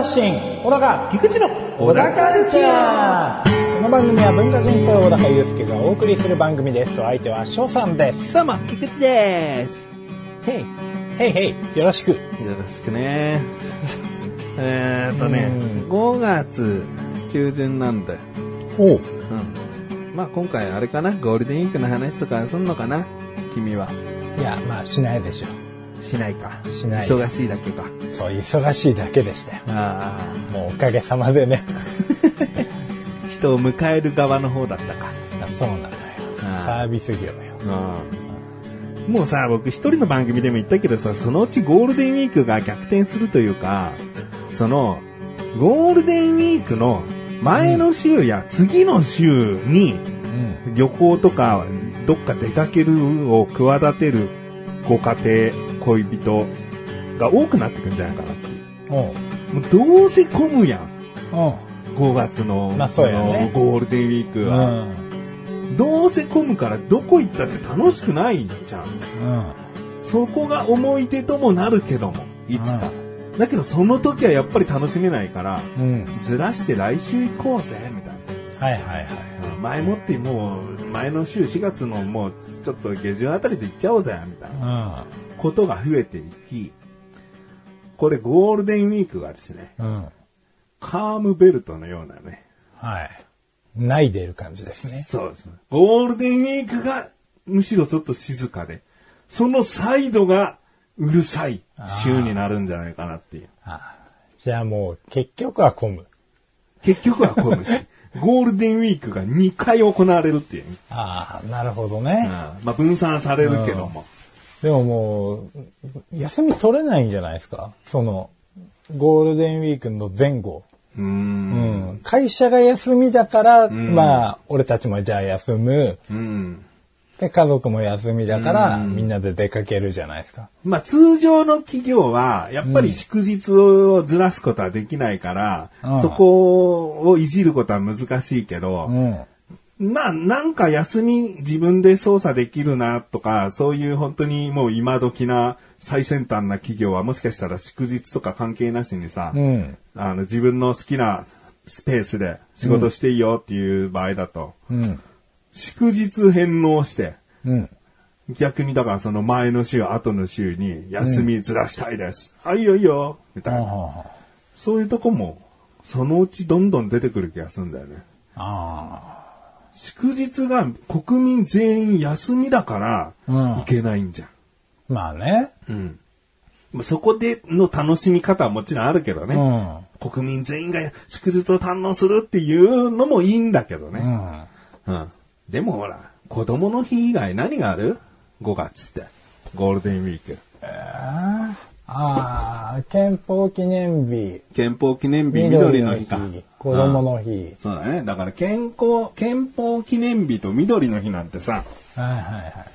発信小高菊池の小高カルチャーこの番組は文化人っぽい小高祐介がお送りする番組ですお相手は翔さんですどうも、菊池です。へい。へいへいよろしくよろしくね。えーっとねうん、5月中旬なんだよ。おううん。まあ今回あれかな、ゴールデンウィークの話とかすんのかな？君は。いやまあしないでしょしないか。しない忙しいだけか。そう忙しいだけでしたよあもうおかげさまでねあ。人を迎える側の方だったか。そうなのよああサービス業ようん。もうさ、僕一人の番組でも言ったけどさ、そのうちゴールデンウィークが逆転するというか、その、ゴールデンウィークの前の週や次の週にうん旅行とかどっか出かけるを企てるご家庭、恋人が多くなってくんじゃないかなっていう。もうどうせ混むやん。おう5月の,、まあそねゴールデンウィークうは。んどうせ混むからどこ行ったって楽しくないじゃん。うんそこが思い出ともなるけども、いつか。だけどその時はやっぱり楽しめないから、うんずらして来週行こうぜ、みたいな。はいはいはい前もってもう、前の週4月のもうちょっと下旬あたりで行っちゃおうぜ、みたいなことが増えていき、これゴールデンウィークがですね、うん。うんカームベルトのようなね、はい。ないでる感じですね。そうですね。ゴールデンウィークがむしろちょっと静かで、そのサイドがうるさい週になるんじゃないかなっていう。あじゃあもう結局は混む。結局は混むし、ゴールデンウィークが2回行われるっていう、ああなるほどね、まあ分散されるけども。でももう、休み取れないんじゃないですか？その、ゴールデンウィークの前後。うーん。うん。会社が休みだから、まあ、俺たちもじゃあ休む。うん。で、家族も休みだから、みんなで出かけるじゃないですか。まあ通常の企業は、やっぱり祝日をずらすことはできないから、うんそこをいじることは難しいけど、うん。まあ、なんか休み自分で操作できるなとか、そういう本当にもう今時な最先端な企業はもしかしたら祝日とか関係なしにさ、うん。あの自分の好きなスペースで仕事していいよっていう場合だと、うん。祝日返納して、うん。逆にだからその前の週、後の週に休みずらしたいです。あ、いいよいいよ、みたいな。あそういうとこも、そのうちどんどん出てくる気がするんだよね。あ。祝日が国民全員休みだから、うんいけないんじゃん。まあね。うん。まあそこでの楽しみ方はもちろんあるけどね。うん。国民全員が祝日を堪能するっていうのもいいんだけどね。うん。うん。でもほら、子供の日以外何がある ?5 月って。ゴールデンウィーク。ああ、憲法記念日、憲法記念日、緑の日緑の日か。、子供の日。そうだね。だから健康、憲法記念日と緑の日なんてさ、はいはいは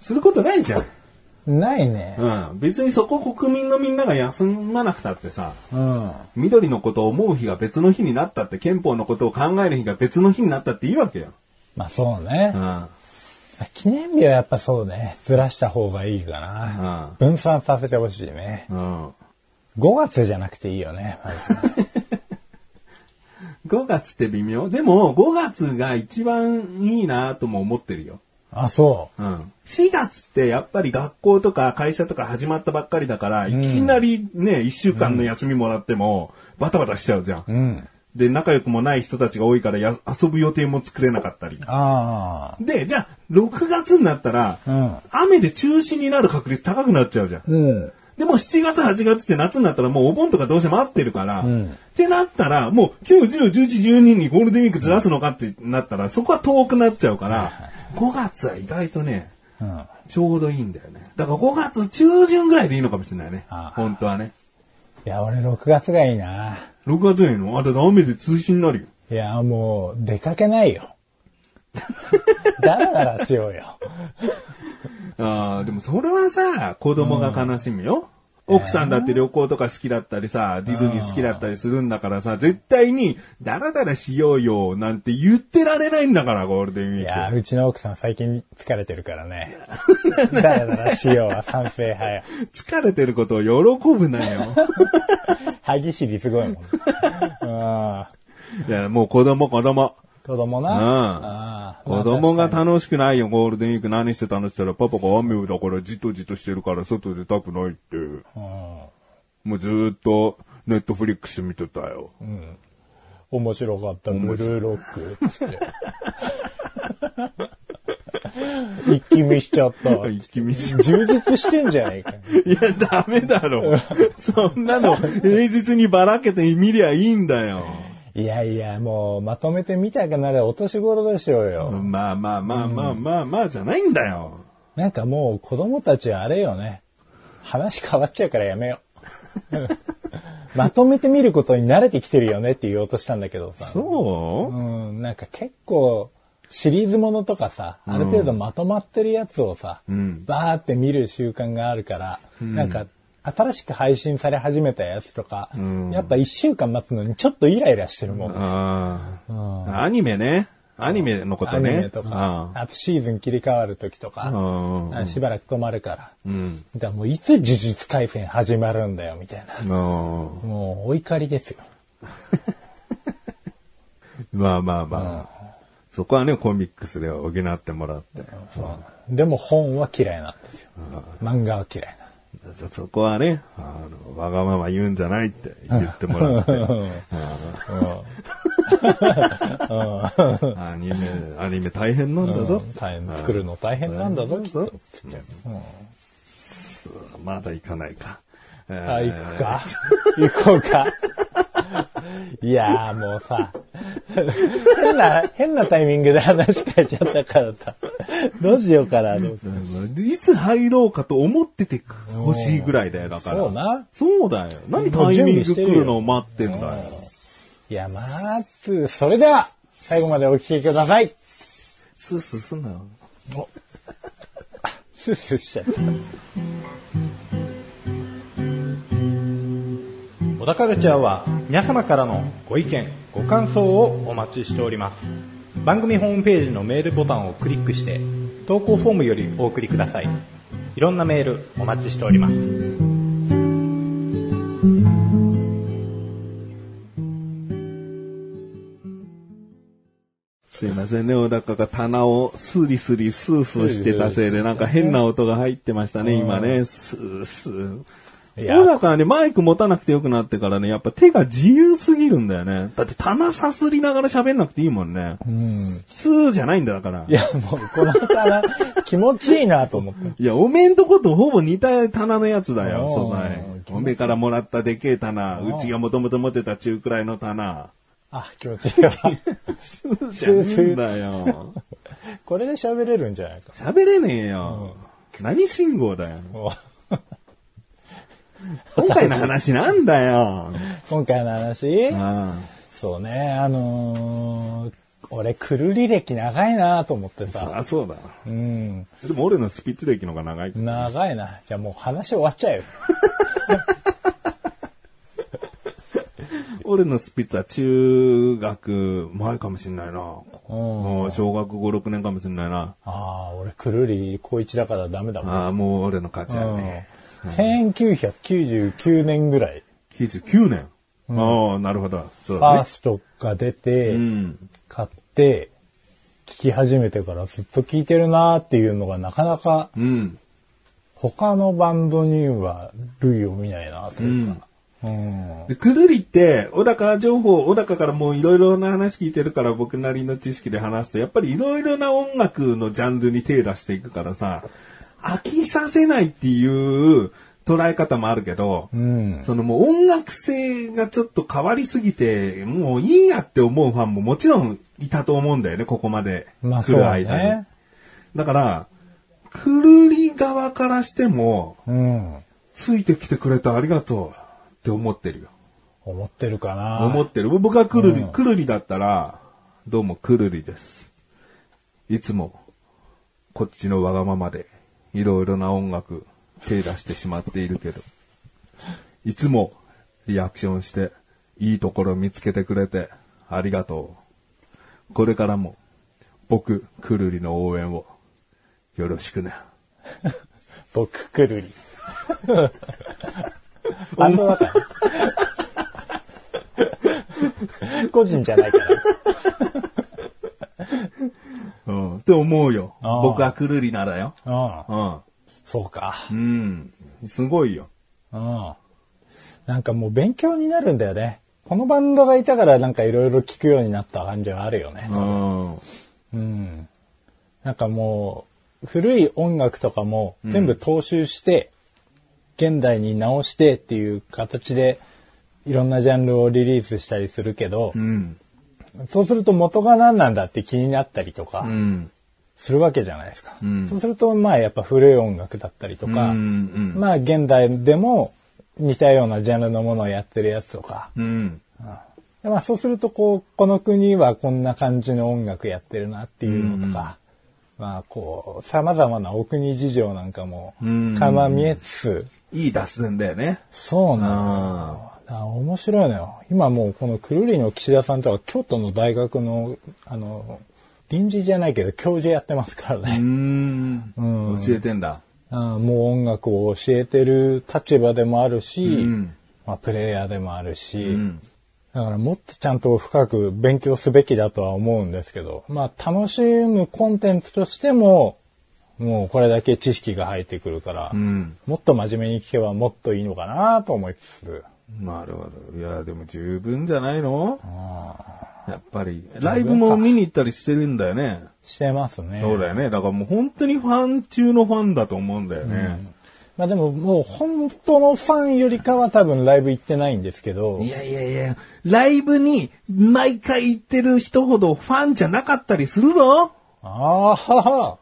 することないじゃん。い。ないね。うん。別にそこ国民のみんなが休まなくたってさ、うん。緑のことを思う日が別の日になったって、憲法のことを考える日が別の日になったっていいわけよ。まあそうねう。ん。記念日はやっぱそうね。ずらした方がいいかな。分散させてほしいね。うん。5月じゃなくていいよね。5月って微妙？でも、5月が一番いいなとも思ってるよ。あ、そうん。4月ってやっぱり学校とか会社とか始まったばっかりだから、いきなりね、1週間の休みもらっても、バタバタしちゃうじゃん。う。うん。で、仲良くもない人たちが多いからや遊ぶ予定も作れなかったり。あで、じゃあ、6月になったら、うん雨で中止になる確率高くなっちゃうじゃんあ。。うん。でも7月、8月って夏になったらもうお盆とかどうせ待ってるから、んってなったら、もう9、10、11、12にゴールデンウィークずらすのかってなったら、そこは遠くなっちゃうから、5月は意外とね、うん。ちょうどいいんだよね。だから5月中旬ぐらいでいいのかもしれないねあ。本当はね。いや、俺6月がいいな。6月いいの？あ、だって雨で通信になるよ。いや、もう、出かけないよ。だらだらしようよ。ああ、でもそれはさ、子供が悲しむよ。奥さんだって旅行とか好きだったりさ、ディズニー好きだったりするんだからさ、絶対に、ダラダラしようよ、なんて言ってられないんだから、ゴールデンウィーク。いや、うちの奥さん最近疲れてるからね。だらだらしようは賛成派や。疲れてることを喜ぶなよ。歯ぎしりすごいもん。うんいや、もう子供子供。子供な。うん子供がまあ楽しくないよ、ゴールデンウィーク何してたのって言ったら、パパが雨だからじとじとしてるから外出たくないって。もうずーっとネットフリックス見てたよ。面白かった、ブルーロック、つって。一気見しちゃった。一気見し充実してんじゃないか。いや、ダメだろ。そんなの平日にばらけて見りゃいいんだよ。いやいや、もう、まとめて見たくなるお年頃でしょうよ。まあまあまあまあまあまあじゃないんだよ。なんかもう、子供たちはあれよね。話変わっちゃうからやめよう。まとめて見ることに慣れてきてるよねって言おうとしたんだけどさ。そううん、なんか結構、シリーズものとかさ、ある程度まとまってるやつをさ、んバーって見る習慣があるから、なんか、新しく配信され始めたやつとか、やっぱ一週間待つのにちょっとイライラしてるもん。ああ。アニメね。アニメのことアニね。メとか、あとシーズン切り替わる時とか、しばらく止まるから。うん。だからもういつ呪術廻戦始まるんだよ、みたいな。うん。もうお怒りですよ。まあまあまあ。そこはね、コミックスで補ってもらって。そうでも本は嫌いなんですよ。漫画は嫌いな。そそこはね、あの、わがまま言うんじゃないって言ってもらって。アニメ、アニメ大変なんだぞ。大変作るの大変なんだぞ、きっと。まだ行かないか。あ、行くか。行こうか。いやーもうさ、変な、変なタイミングで話変えちゃったからさ、どうしようかなと思って。いつ入ろうかと思っててほしいぐらいだよ、だから。そうな。そうだよ。何タイミング来るのを待ってんだよ。いや、まず、それでは、最後までお聞きください。スースーすんなよ。スースーしちゃった。小田カルチャーは皆様からのご意見、ご感想をお待ちしております。番組ホームページのメールボタンをクリックして、投稿フォームよりお送りください。いろんなメールお待ちしております。すいませんね、小高が棚をスリスリスースーしてたせいで、なんか変な音が入ってましたね、今ね。スースー。いや小高はね、マイク持たなくてよくなってからね、やっぱ手が自由すぎるんだよね。だって棚さすりながら喋んなくていいもんね。うん。スーじゃないんだだから。いや、もうこの棚、気持ちいいなと思って。いや、おめんとことほぼ似た棚のやつだよ、素材。おめからもらったでけえ棚、うちがもともと持ってた中くらいの棚。あ、気持ちいいわ。スーじゃねえんだよ。これで喋れるんじゃないか。喋れねえよ。何信号だよ。今回の話なんだよ。今回の話？あそうね、あのー俺、くるり歴長いなと思ってあ、さ。あそうだ。うん。でも俺のスピッツ歴の方が長い。長いな。じゃあもう話終わっちゃうよ。俺のスピッツは中学前かもしんないな。うん。小学5、6年かもしんないな。ああ、俺、くるり高一だからダメだもん。ああ、もう俺の勝ちだうんね。1999年ぐらい、99年。ああ、なるほど。そうだね。ファーストが出て、うん。買って、聞き始めてからずっと聞いてるなーっていうのがなかなかうん。他のバンドには類を見ないなというか。うん。で、くるりって、小高情報、小高からもういろいろな話聞いてるから僕なりの知識で話すと、やっぱりいろいろな音楽のジャンルに手出していくからさ、飽きさせないっていう捉え方もあるけど、うん。そのもう音楽性がちょっと変わりすぎて、もういいやって思うファンももちろんいたと思うんだよね、ここまで来る間に。ね。だから、くるり側からしても、うん。ついてきてくれてありがとうって思ってるよ。思ってるかな。思ってる。僕がくるり、うんくるりだったら、どうもくるりです。いつも、こっちのわがままで、いろいろな音楽、手出してしまっているけど、いつもリアクションして、いいところ見つけてくれて、ありがとう。これからも、僕、くるりの応援を、よろしくね。僕くるり。バンドだから。個人じゃないから。うん。って思うよ。僕はくるりならよ。うん。うん。そうか。うん。すごいよ。うん。なんかもう勉強になるんだよね。このバンドがいたからなんかいろいろ聞くようになった感じはあるよね。うん。うん。なんかもう、古い音楽とかも全部踏襲して、現代に直してっていう形で、いろんなジャンルをリリースしたりするけど、うん。そうすると元が何なんだって気になったりとかうん。するわけじゃないですか。うんそうすると、まあやっぱ古い音楽だったりとか、うん。まあ現代でも似たようなジャンルのものをやってるやつとか、うん。でまあそうするとこう、この国はこんな感じの音楽やってるなっていうのとか、まあこう、様々なお国事情なんかもうん垣間見えつつ、いい脱線だよね。そうなのよ。だから面白いのよ。今もうこのくるりの岸田さんとは京都の大学の、あの、臨時じゃないけど教授やってますからうね。ん。うん教えてんだ。あもう音楽を教えてる立場でもあるし、うんまあ、プレイヤーでもあるし、うん。だからもっとちゃんと深く勉強すべきだとは思うんですけど、まあ楽しむコンテンツとしても、もうこれだけ知識が入ってくるから、うん。もっと真面目に聞けばもっといいのかなと思いつつ、なるほど。いや、でも十分じゃないの？やっぱり。ライブも見に行ったりしてるんだよね。してますね。そうだよね。だからもう本当にファン中のファンだと思うんだよね。まあでももう本当のファンよりかは多分ライブ行ってないんですけどい、やいやいや、ライブに毎回行ってる人ほどファンじゃなかったりするぞ。ああ、はは。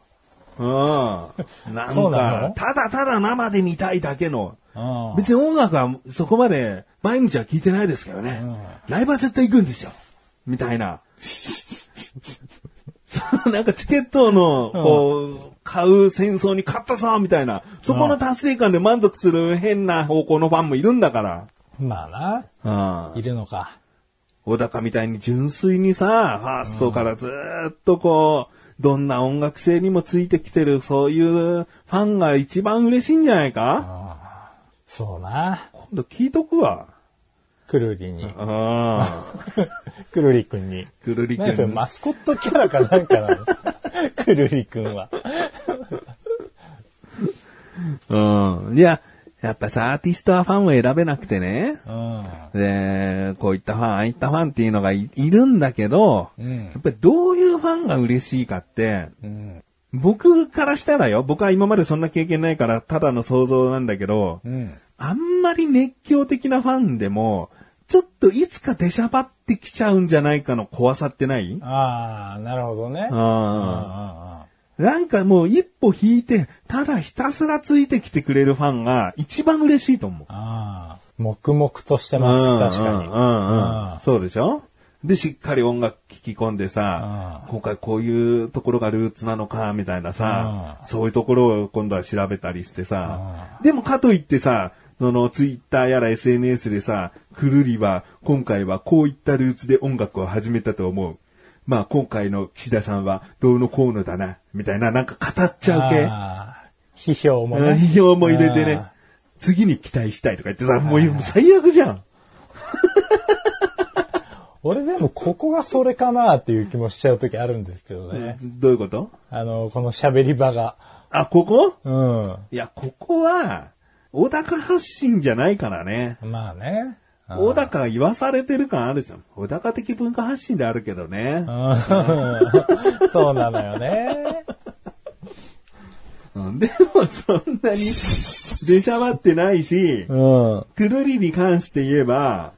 うん。なんか、ただただ生で見たいだけの。あ別に音楽はそこまで毎日は聴いてないですけどね。ライブは絶対行くんですよ。みたいな。なんかチケットの、こう、買う戦争に勝ったぞみたいな。そこの達成感で満足する変な方向のファンもいるんだから。まあうんな、いるのか。小高みたいに純粋にさ、ファーストからずーっとこう、どんな音楽性にもついてきてる、そういうファンが一番嬉しいんじゃないか？そうな。今度聞いとくわ。くるりに。ああ。くるりくんに。くるりくん何それマスコットキャラかなんかなの？くるりくんは。うん。いや、やっぱさ、アーティストはファンを選べなくてね。うん。で、こういったファン、ああいったファンっていうのがいいるんだけど、うんやっぱりどういうファンが嬉しいかって、うん。僕からしたらよ、僕は今までそんな経験ないから、ただの想像なんだけど、うん。あんまり熱狂的なファンでも、ちょっといつか出しゃばってきちゃうんじゃないかの怖さってない？ああ、なるほどね。あなんかもう一歩引いて、ただひたすらついてきてくれるファンが一番嬉しいと思う。ああ、黙々としてます、確かに。うんうんうん。そうでしょ？で、しっかり音楽聴き込んでさ、うん今回こういうところがルーツなのか、みたいなさ、そういうところを今度は調べたりしてさ、でもかといってさ、そのツイッターやら SNS でさ、くるりは今回はこういったルーツで音楽を始めたと思う。まあ今回の岸田さんはどうのこうのだな、みたいななんか語っちゃう系。批評もね。批評も入れてねあ。次に期待したいとか言ってさ、もう最悪じゃん。俺でもここがそれかなっていう気もしちゃう時あるんですけどね。どういうこと？あの、この喋り場が。あ、ここ？うん。いや、ここは、小高発信じゃないからね。まあね。小高が言わされてる感あるじゃん。小高的文化発信であるけどね。うん そうなのよね。うんでもそんなに出しゃばってないし、うん。くるりに関して言えば、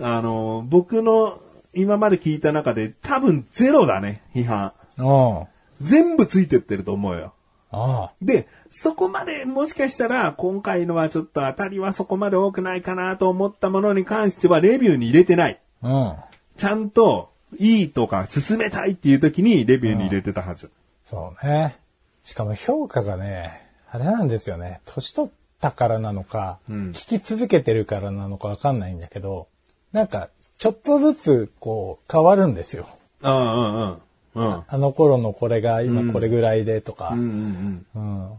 あの、僕の今まで聞いた中で多分ゼロだね、批判。うん。全部ついてってると思うよ。あで、そこまでもしかしたら今回のはちょっと当たりはそこまで多くないかなと思ったものに関してはレビューに入れてない。あ。うん。ちゃんといいとか進めたいっていう時にレビューに入れてたはず。そうね。しかも評価がね、あれなんですよね。年取ったからなのか、うん聞き続けてるからなのかわかんないんだけど、なんか、ちょっとずつ、こう、変わるんですよ。うんうんうん。うん。あの頃のこれが今これぐらいでとか、うんうんうん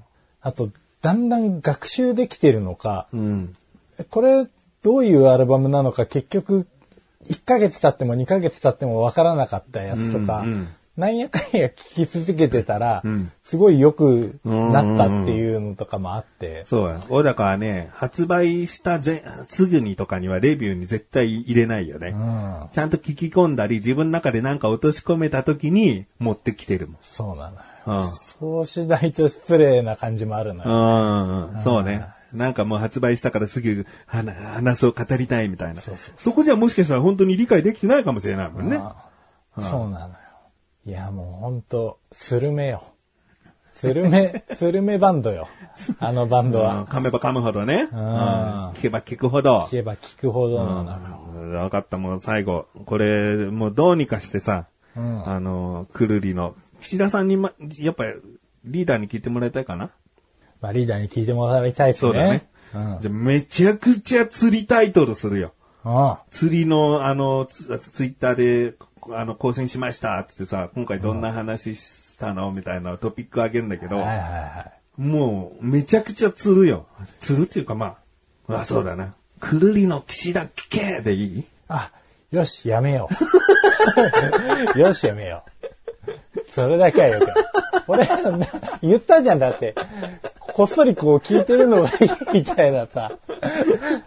あと、だんだん学習できてるのか、うん。うん。これどういうアルバムなのか結局1ヶ月経っても2ヶ月経ってもわからなかったやつとか、うんうんなんやかんや聞き続けてたら、んすごい良くなったっていうのとかもあって、そうや。小高はね、発売したぜすぐにとかにはレビューに絶対入れないよね。うん、ちゃんと聞き込んだり、自分の中でなんか落とし込めた時に持ってきてるもん。そうなのよ。うん。そうしないと失礼な感じもあるのよ。うん、そうね。なんかもう発売したからすぐ話話を語りたいみたいな。そうそうそこじゃもしかしたら本当に理解できてないかもしれないもんね。あそうなのよ。いや、もうほんと、スルメよ。スルメ、スルメバンドよ。あのバンドうんは。噛めば噛むほどね。うんん聞けば聞くほど聞。けば聞くほどなのんわかった、もう最後。これ、もうどうにかしてさ、うんあの、くるりの、岸田さんにま、やっぱリーダーに聞いてもらいたいかな？まあ、リーダーに聞いてもらいたいですね。そうだね。うん。じゃあめちゃくちゃ釣りタイトルするよ。あ釣りの、あの、ツツイッターで、あの、更新しましたっつってさ、今回どんな話したの？みたいなトピックあげるんだけど、はいはいはい。もう、めちゃくちゃ釣るよ。釣るっていうかまあ、あ、そうだな。くるりの岸田聞け？でいい？あ、よし、やめよう。よし、やめよう。それだけはよく。俺、な言ったじゃん、だって。こっそりこう聞いてるのがいいみたいなさ、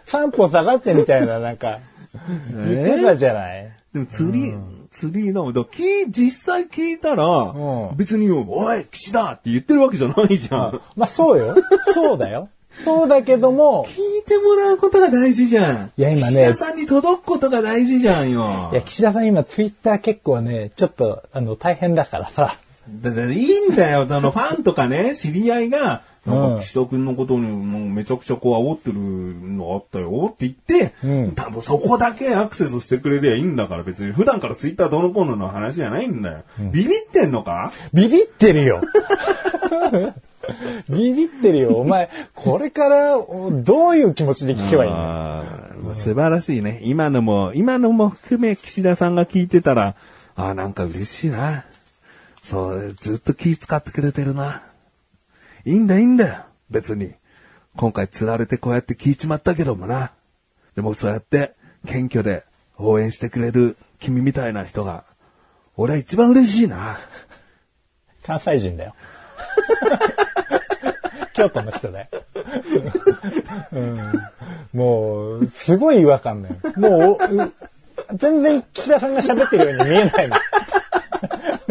三歩下がってみたいな、なんか、言ってたじゃない？でも釣り、釣りの、だき実際聞いたら、うん別に、おい、岸田って言ってるわけじゃないじゃん。まあそうよ。そうだよ。そうだけども、聞いてもらうことが大事じゃん。いや今ね岸田さんに届くことが大事じゃんよい。や、岸田さん今ツイッター結構ね、ちょっと、あの、大変だからさ。だからいいんだよ。あの、ファンとかね、知り合いが、なんか、岸田君のことにもうめちゃくちゃこう煽ってるのあったよって言って、うん多分そこだけアクセスしてくれりゃいいんだから別に普段からツイッターどのコーナーの話じゃないんだよ。ビビってんのか？ビビってるよ。ビビってるよ。お前、これからおどういう気持ちで聞けばいいの？あー素晴らしいね。今のも、今のも含め岸田さんが聞いてたら、あーなんか嬉しいな。そう、ずっと気使ってくれてるな。いいんだ、いいんだよ。別に。今回釣られてこうやって聞いちまったけどもな。でもそうやって、謙虚で応援してくれる君みたいな人が、俺は一番嬉しいな。関西人だよ。京都の人だよ。うん、もう、すごい違和感だよ。もう、全然岸田さんが喋ってるように見えないの。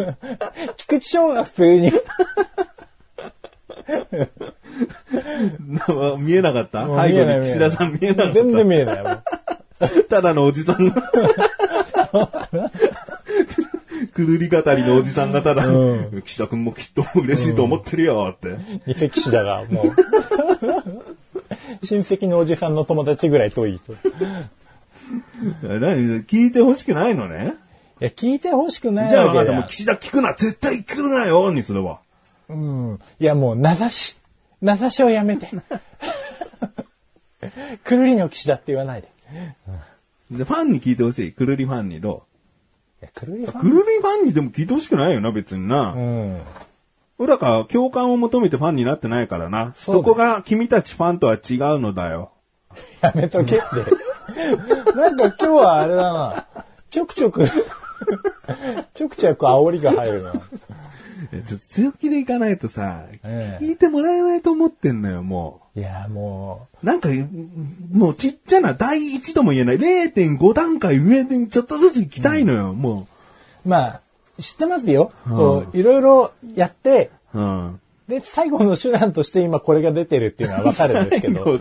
菊池翔が普通に。見えなかった？背後に岸田さん見えなかった？全然見えない。ただのおじさんが。くるり語りのおじさんがただ、う岸田くんもきっと嬉しいと思ってるよって。偽岸田がもう。親戚のおじさんの友達ぐらい遠い人。い何聞いてほしくないのね？や、聞いてほしくないじゃあ、でわけだよ。も岸田聞くな、絶対聞くなよにするわ。うん。いや、もう、名指し。名指しをやめて。くるりの騎士だって言わないで。で、ファンに聞いてほしい。くるりファンにどいや、くるりフうァンくるりファンにでも聞いてほしくないよな、別にな。うん。俺らか共感を求めてファンになってないからな。そこが君たちファンとは違うのだよ。やめとけって。なんか今日はあれだな。ちょくちょく、ちょくちょく煽りが入るな。えちょっと強気でいかないとさ、ええ聞いてもらえないと思ってんのよ、もう。いや、もなんか、もうちっちゃな第一とも言えない0.5段階上にちょっとずつ行きたいのよ、もう、まあ、知ってますよ。こう、いろいろやって、う。うん。で、最後の手段として今これが出てるっていうのはわかるんですけど。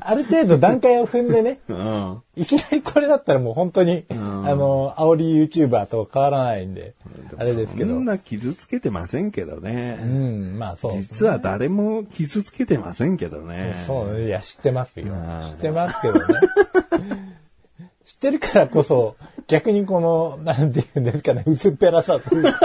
ある程度段階を踏んでね、うん。いきなりこれだったらもう本当に、あんの、煽り YouTuber と変わらないんで、あれですけど。そんな傷つけてませんけどうね。ん、まあそう。実は誰も傷つけてませんけどね。そう、いや、知ってますようん。知ってますけどね。知ってるからこそ、逆にこの、なんていうんですかね、薄っぺらさというか、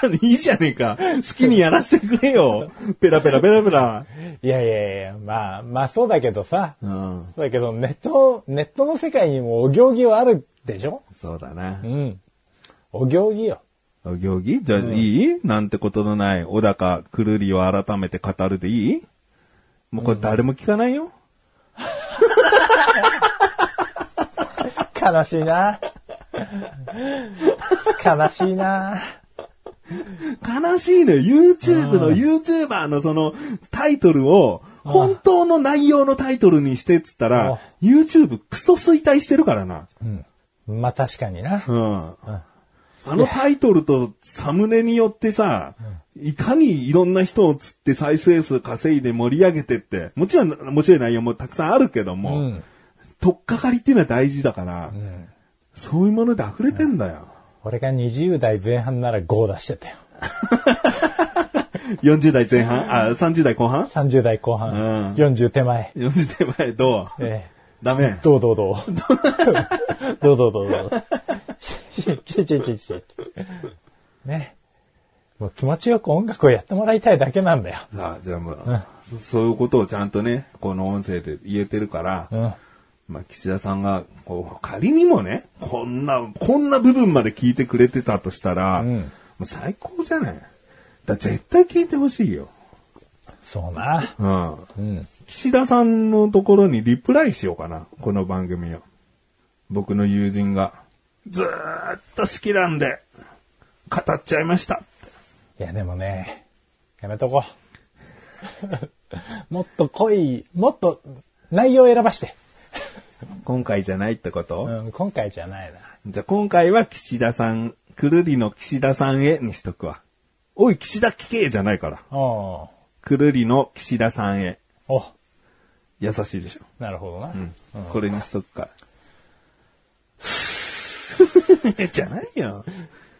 じゃあいいじゃねえか。好きにやらせてくれよ。ペラペラペラペラ。いやいやいや、まあ、まあそうだけどさ。うん。そうだけど、ネット、ネットの世界にもお行儀はあるでしょ？そうだなう。ん。お行儀よ。お行儀？じゃあ、いい？なんてことのない小高くるりを改めて語るでいい？もうこれ誰も聞かないよ。悲しいな。悲しいな。悲しいのよ。YouTube の YouTuber のそのタイトルを、本当の内容のタイトルにしてっつったら、YouTube クソ衰退してるからな。まあ確かにな。うん。あのタイトルとサムネによってさ、いかにいろんな人を釣って再生数稼いで盛り上げてって、もちろん面白い内容もたくさんあるけども、うん。とっかかりっていうのは大事だから、んそういうもので溢れてんだよ。俺が20代前半なら5出してたよ。40代前半、あ、30代後半？30代後半、うん40手前。?40 代前どう？ええダメ。どうどうどう？どうどうどうどう？ちちちちち。ね。もう気持ちよく音楽をやってもらいたいだけなんだよ。あじゃあもう、そういうことをちゃんとね、この音声で言えてるから、うん。まあ、岸田さんが、こう、仮にもね、こんな、こんな部分まで聞いてくれてたとしたら、うんもう最高じゃない？だ絶対聞いてほしいよ。そうな。うん。うん。岸田さんのところにリプライしようかな。この番組を。僕の友人が。ずーっと好きなんで、語っちゃいました。いやでもね、やめとこう。もっと濃い、もっと内容選ばして。今回じゃないってこと、うん、今回じゃないな。じゃあ今回は岸田さん、くるりの岸田さんへにしとくわ。おい、岸田聞けじゃないから。くるりの岸田さんへ。お、優しいでしょ。なるほどな。うん。これにしとくから。じゃないよ。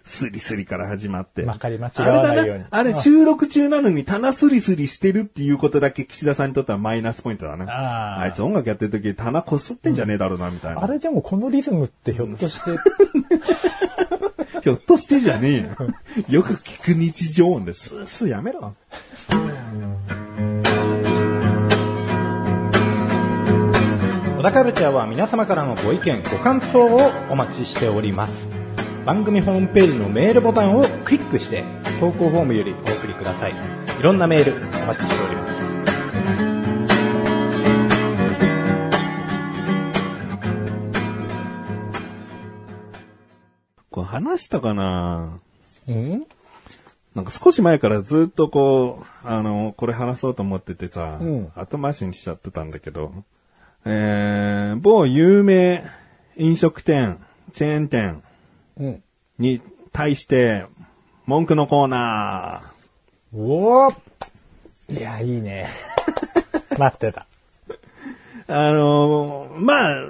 スリスリから始まって。まかり間違わないようにあれだなあれ収録中なのに棚スリスリしてるっていうことだけ岸田さんにとってはマイナスポイントだな。あいつ音楽やってる時棚こすってんじゃねえだろうな、みたいな。あれでもこのリズムってひょっとして、ひょっとしてじゃねえよ。よく聞く日常音です。スースーやめろ。小田カルチャーは皆様からのご意見、ご感想をお待ちしております。番組ホームページのメールボタンをクリックして、投稿フォームよりお送りください。いろんなメールお待ちしております。これ話したかな？うん？なんか少し前からずっとこう、あの、これ話そうと思っててさ、うん後回しにしちゃってたんだけど、えー、某有名飲食店、チェーン店うん。に対して、文句のコーナおおいや、いいね。待ってた。ー。あのーまあ、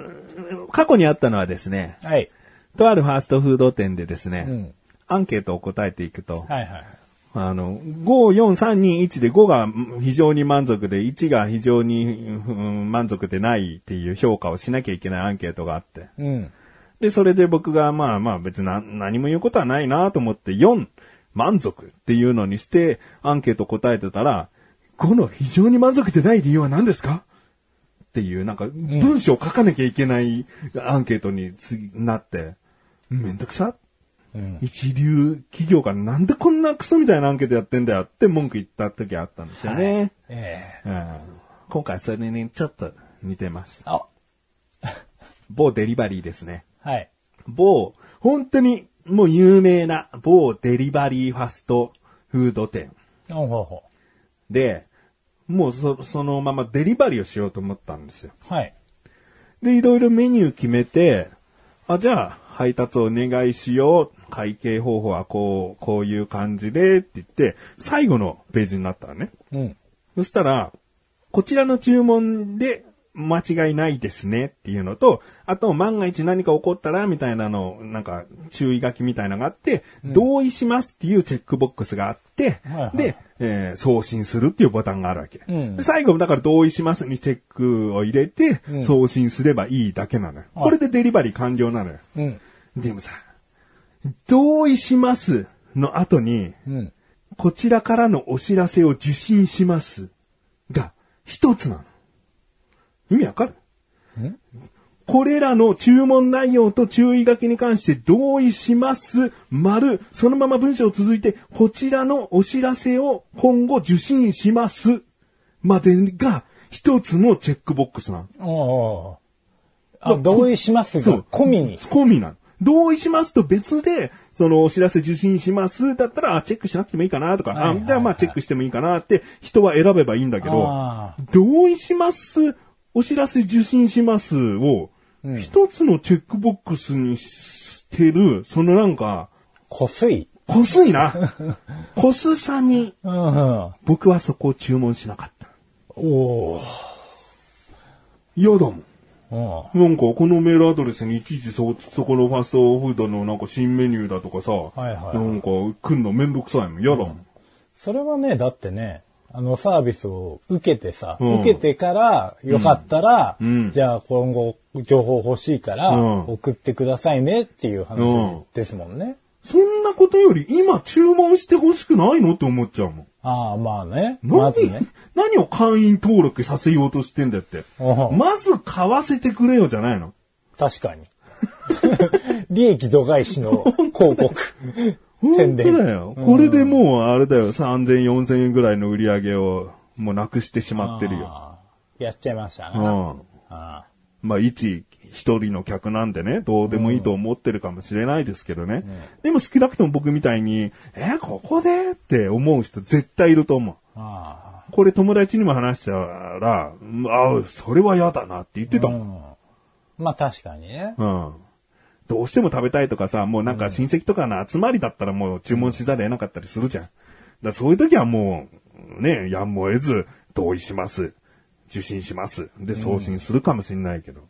過去にあったのはですね、はい。とあるファーストフード店でですね、うんアンケートを答えていくと、はいはい。あの、5、4、3、2、1で5が非常に満足で1が非常に、うん満足でないっていう評価をしなきゃいけないアンケートがあって。うん。で、それで僕がまあまあ別にな何も言うことはないなと思って4、満足っていうのにしてアンケート答えてたら、5の非常に満足でない理由は何ですか？っていうなんか文章を書かなきゃいけないアンケートに次なって、めんどくさうん。一流企業がなんでこんなクソみたいなアンケートやってんだよって文句言った時あったんですよね。ええうん今回それにちょっと似てます。あ、某デリバリーですね。はい。某、本当にもう有名な某デリバリーファストフード店ほうほうほで、もうそそのままデリバリーをしようと思ったんですよ。う。はい。で、いろいろメニュー決めて、あ、じゃあ、配達お願いしよう。会計方法はこう、こういう感じでって言って、最後のページになったらね。うん。そしたら、こちらの注文で間違いないですねっていうのと、あと万が一何か起こったらみたいなの、なんか注意書きみたいなのがあって、同意しますっていうチェックボックスがあって、はいはいで、えー送信するっていうボタンがあるわけ。うんで最後、だから同意しますにチェックを入れて、うん送信すればいいだけなのよ。はいこれでデリバリー完了なのよ。うん。でもさ、同意しますの後に、うん。こちらからのお知らせを受信します。が、一つなの。意味わかる？これらの注文内容と注意書きに関して同意します。丸。そのまま文章続いて、こちらのお知らせを今後受信します。までが、一つのチェックボックスなの。おうおうあ、同意しますが、込みに。込みなの。同意しますと別で、そのお知らせ受信しますだったら、あチェックしなくてもいいかなとか、はいはいはいあじゃあまあチェックしてもいいかなって人は選べばいいんだけどあ、同意します、お知らせ受信しますを、一つのチェックボックスにしてる、そのなんか、こすい。こすいな。こすさに。僕はそこを注文しなかった。おお。嫌だもん。うん。なんか、このメールアドレスにいちいちそ、そこのファストフードのなんか新メニューだとかさ、いはいなんか来んのめんどくさいもん。嫌だもん。それはね、だってね、あのサービスを受けてさ、うん受けてから、よかったら、うんじゃあ今後情報欲しいから、うん送ってくださいねっていううん話ですもんね。そんなことより今注文してほしくないのって思っちゃうもん。ああ、まあね。何、まずね。何を会員登録させようとしてんだって。うんまず買わせてくれよじゃないの。確かに。利益度外視の広告。宣本当伝。だよ。これでもうあれだよ。3000、4000円ぐらいの売り上げをもうなくしてしまってるよ。やっちゃいましたうな。ん。あまあ、一、一人の客なんでね、どうでもいいと思ってるかもしれないですけどね。でも少なくとも僕みたいに、えここでって思う人絶対いると思う。あこれ友達にも話したら、うんあそれは嫌だなって言ってたもん。うんまあ確かにね。うん。どうしても食べたいとかさ、もうなんか親戚とかの集まりだったらもう注文しざるを得なかったりするじゃん。だそういう時はもう、ね、やむを得ず同意します。受信します。で、送信するかもしれないけど。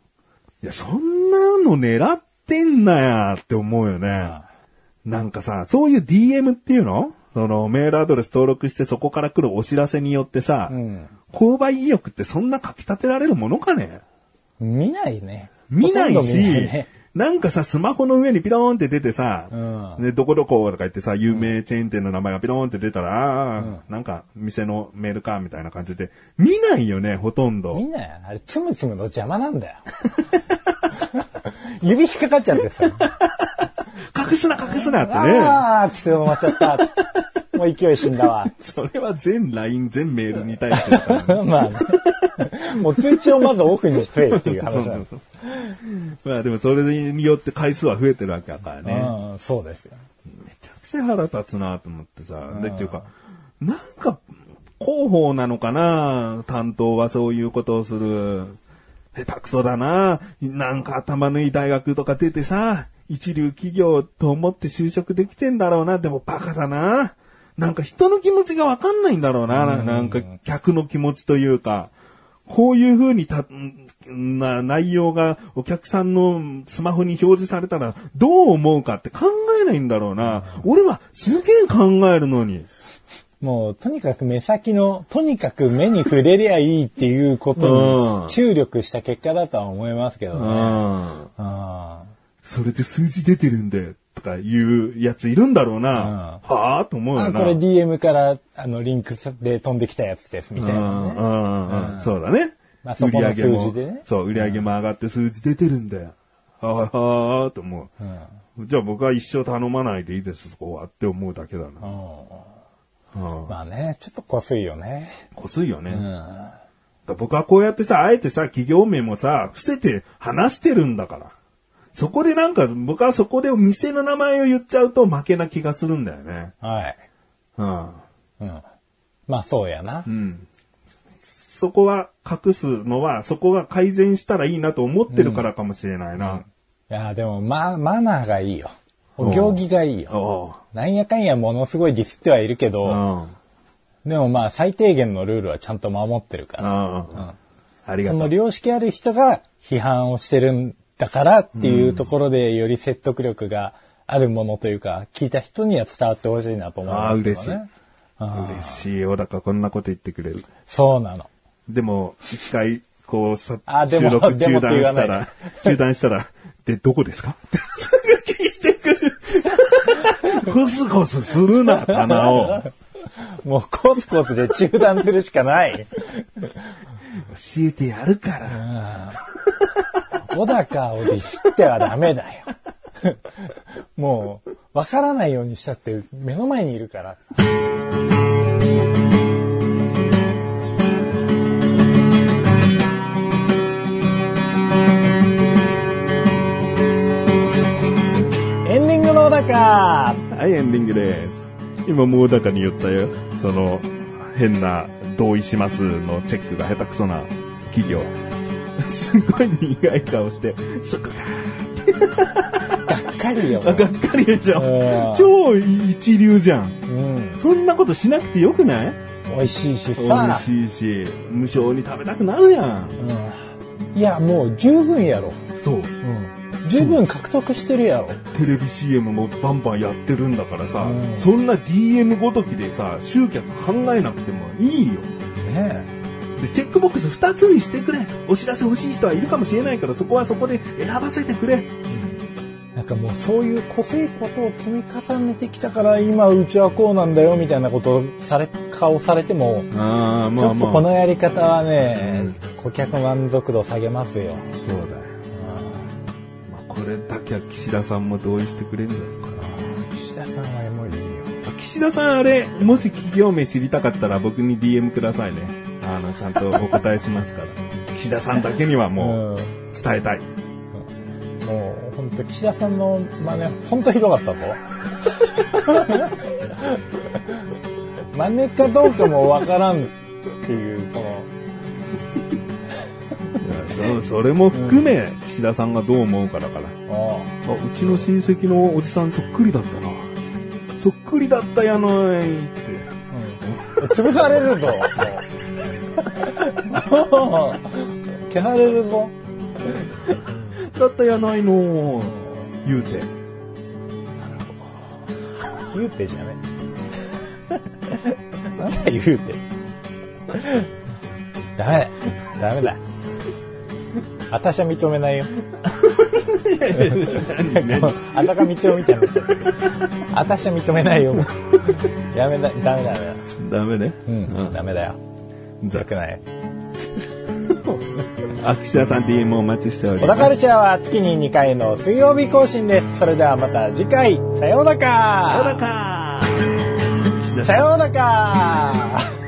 いや、そんなの狙ってんなやって思うよね。なんかさ、そういう DM っていうの？そのメールアドレス登録してそこから来るお知らせによってさ、うん。購買意欲ってそんな書き立てられるものかね？見ないね。見ないしね。、なんかさ、スマホの上にピローンって出てさ、うんで、どこどことか言ってさ、有名チェーン店の名前がピローンって出たら、あーなんか、店のメールか、みたいな感じで、見ないよね、ほとんどみ。んな、あれ、つむつむの邪魔なんだよ。指引っかかっちゃってさ。隠すな、隠すなってね。あーって終わっちゃった。もう勢い死んだわ。それは全 LINE、全メールに対してね。まあね。もう通知をまずオフにしとえっていうそう話なの。そうそう。まあでもそれによって回数は増えてるわけだからね。うん、そうですよ。めちゃくちゃ腹立つなと思ってさ。で、っていうか、なんか、広報なのかな担当はそういうことをする。下手くそだななんか頭のいい大学とか出てさ、一流企業と思って就職できてんだろうな。でもバカだななんか人の気持ちがわかんないんだろうな。なんか客の気持ちというか、こういう風にた、な、内容がお客さんのスマホに表示されたらどう思うかって考えないんだろうな。俺はすげえ考えるのに。もう、とにかく目先の、とにかく目に触れりゃいいっていうことうんに注力した結果だとは思いますけどね。うん。あそれで数字出てるんで、とかいうやついるんだろうな。はあと思うよな。あこれ DM から、あの、リンクで飛んできたやつです、みたいなね。うんうんうんそうだね。まあそこの売り上げも数字でねそう、売り上げも上がって数字出てるんだよ。はあはあと思う。じゃあ僕は一生頼まないでいいです、そこはって思うだけだな。うんまあね、ちょっとこすいよね。こすいよね。だから僕はこうやってさ、あえてさ、企業名もさ、伏せて話してるんだから。そこでなんか、僕はそこで店の名前を言っちゃうと負けな気がするんだよね。はい。うん。うん。まあそうやな。うん。そこは隠すのは、そこが改善したらいいなと思ってるからかもしれないな。いや、でも、ま、マナーがいいよ。お行儀がいいよ。おなんやかんやものすごいディスってはいるけうど、うん。でもまあ最低限のルールはちゃんと守ってるから。あありがそのとう。良識ある人が批判をしてるんだからっていうところでより説得力があるものというか、聞いた人には伝わってほしいなと思いああ、ますけ嬉しい。嬉しい。小高こんなこと言ってくれる。そうなの。でも、一回、こう、さ収録中断したら、中断したら、で、どこですか？って聞いてくる。コスコスするな、棚を。もうコツコツで中断するしかない。教えてやるから。小高をディスってはダメだよ。もう、わからないようにしたって目の前にいるから。エンディングの小高はい、エンディングです。今もうだかに言ったよ。その、変な同意しますのチェックが下手くそな企業。すごい苦い顔して、そこか。がっかりよ。あ、がっかりでしょ？うん。超一流じゃん。うん。そんなことしなくてよくない？美味しいし美さ。味しいし、無償に食べたくなるやん。うん。いや、もう十分やろ。そう。うん。十分獲得してるやろ。テレビ CM もバンバンやってるんだからさ、うんそんな DM ごときでさ、集客考えなくてもいいよ。ねで、チェックボックス2つにしてくれ。お知らせ欲しい人はいるかもしれないから、そこはそこで選ばせてくれ。え。なんかもうそういう個性ことを積み重ねてきたから、今うちはこうなんだよみたいなことをされ、顔されても、ああ、ちょっとこのやり方はね、顧客満足度下げますよ。そうだよ。まあ、これだけは岸田さんも同意してくれんじゃないか岸田さんはもういいよ。な。岸田さんあれ、もし企業名知りたかったら僕に DM くださいね。あの、ちゃんとお答えしますから。岸田さんだけにはもう伝えたい。もう本当岸田さんの真似本当ひどかったぞ。真似かどうかもわからんっていうこのそそれも含め、岸田さんがどう思うかだから。ああ、うちの親戚のおじさんそっくりだったな。そっくりだったやないって。あ、うん、潰されるぞ。もう消されるぞ。だったやないの言うて。言うてじゃね。なんだ言うて。ダメだ。ダメだ。私は認めないよ。あたかみつよみたいにな。私は認めないよ。やめだ、ダメだ、ダメだ。ダメね。うん、ダメだよ。ざよくない。あ、岸田さん DM お待ちしており小ます。田カルチャーは月に2回の水曜日更新です。それではまた次回、さような小ら。高岸田さようなら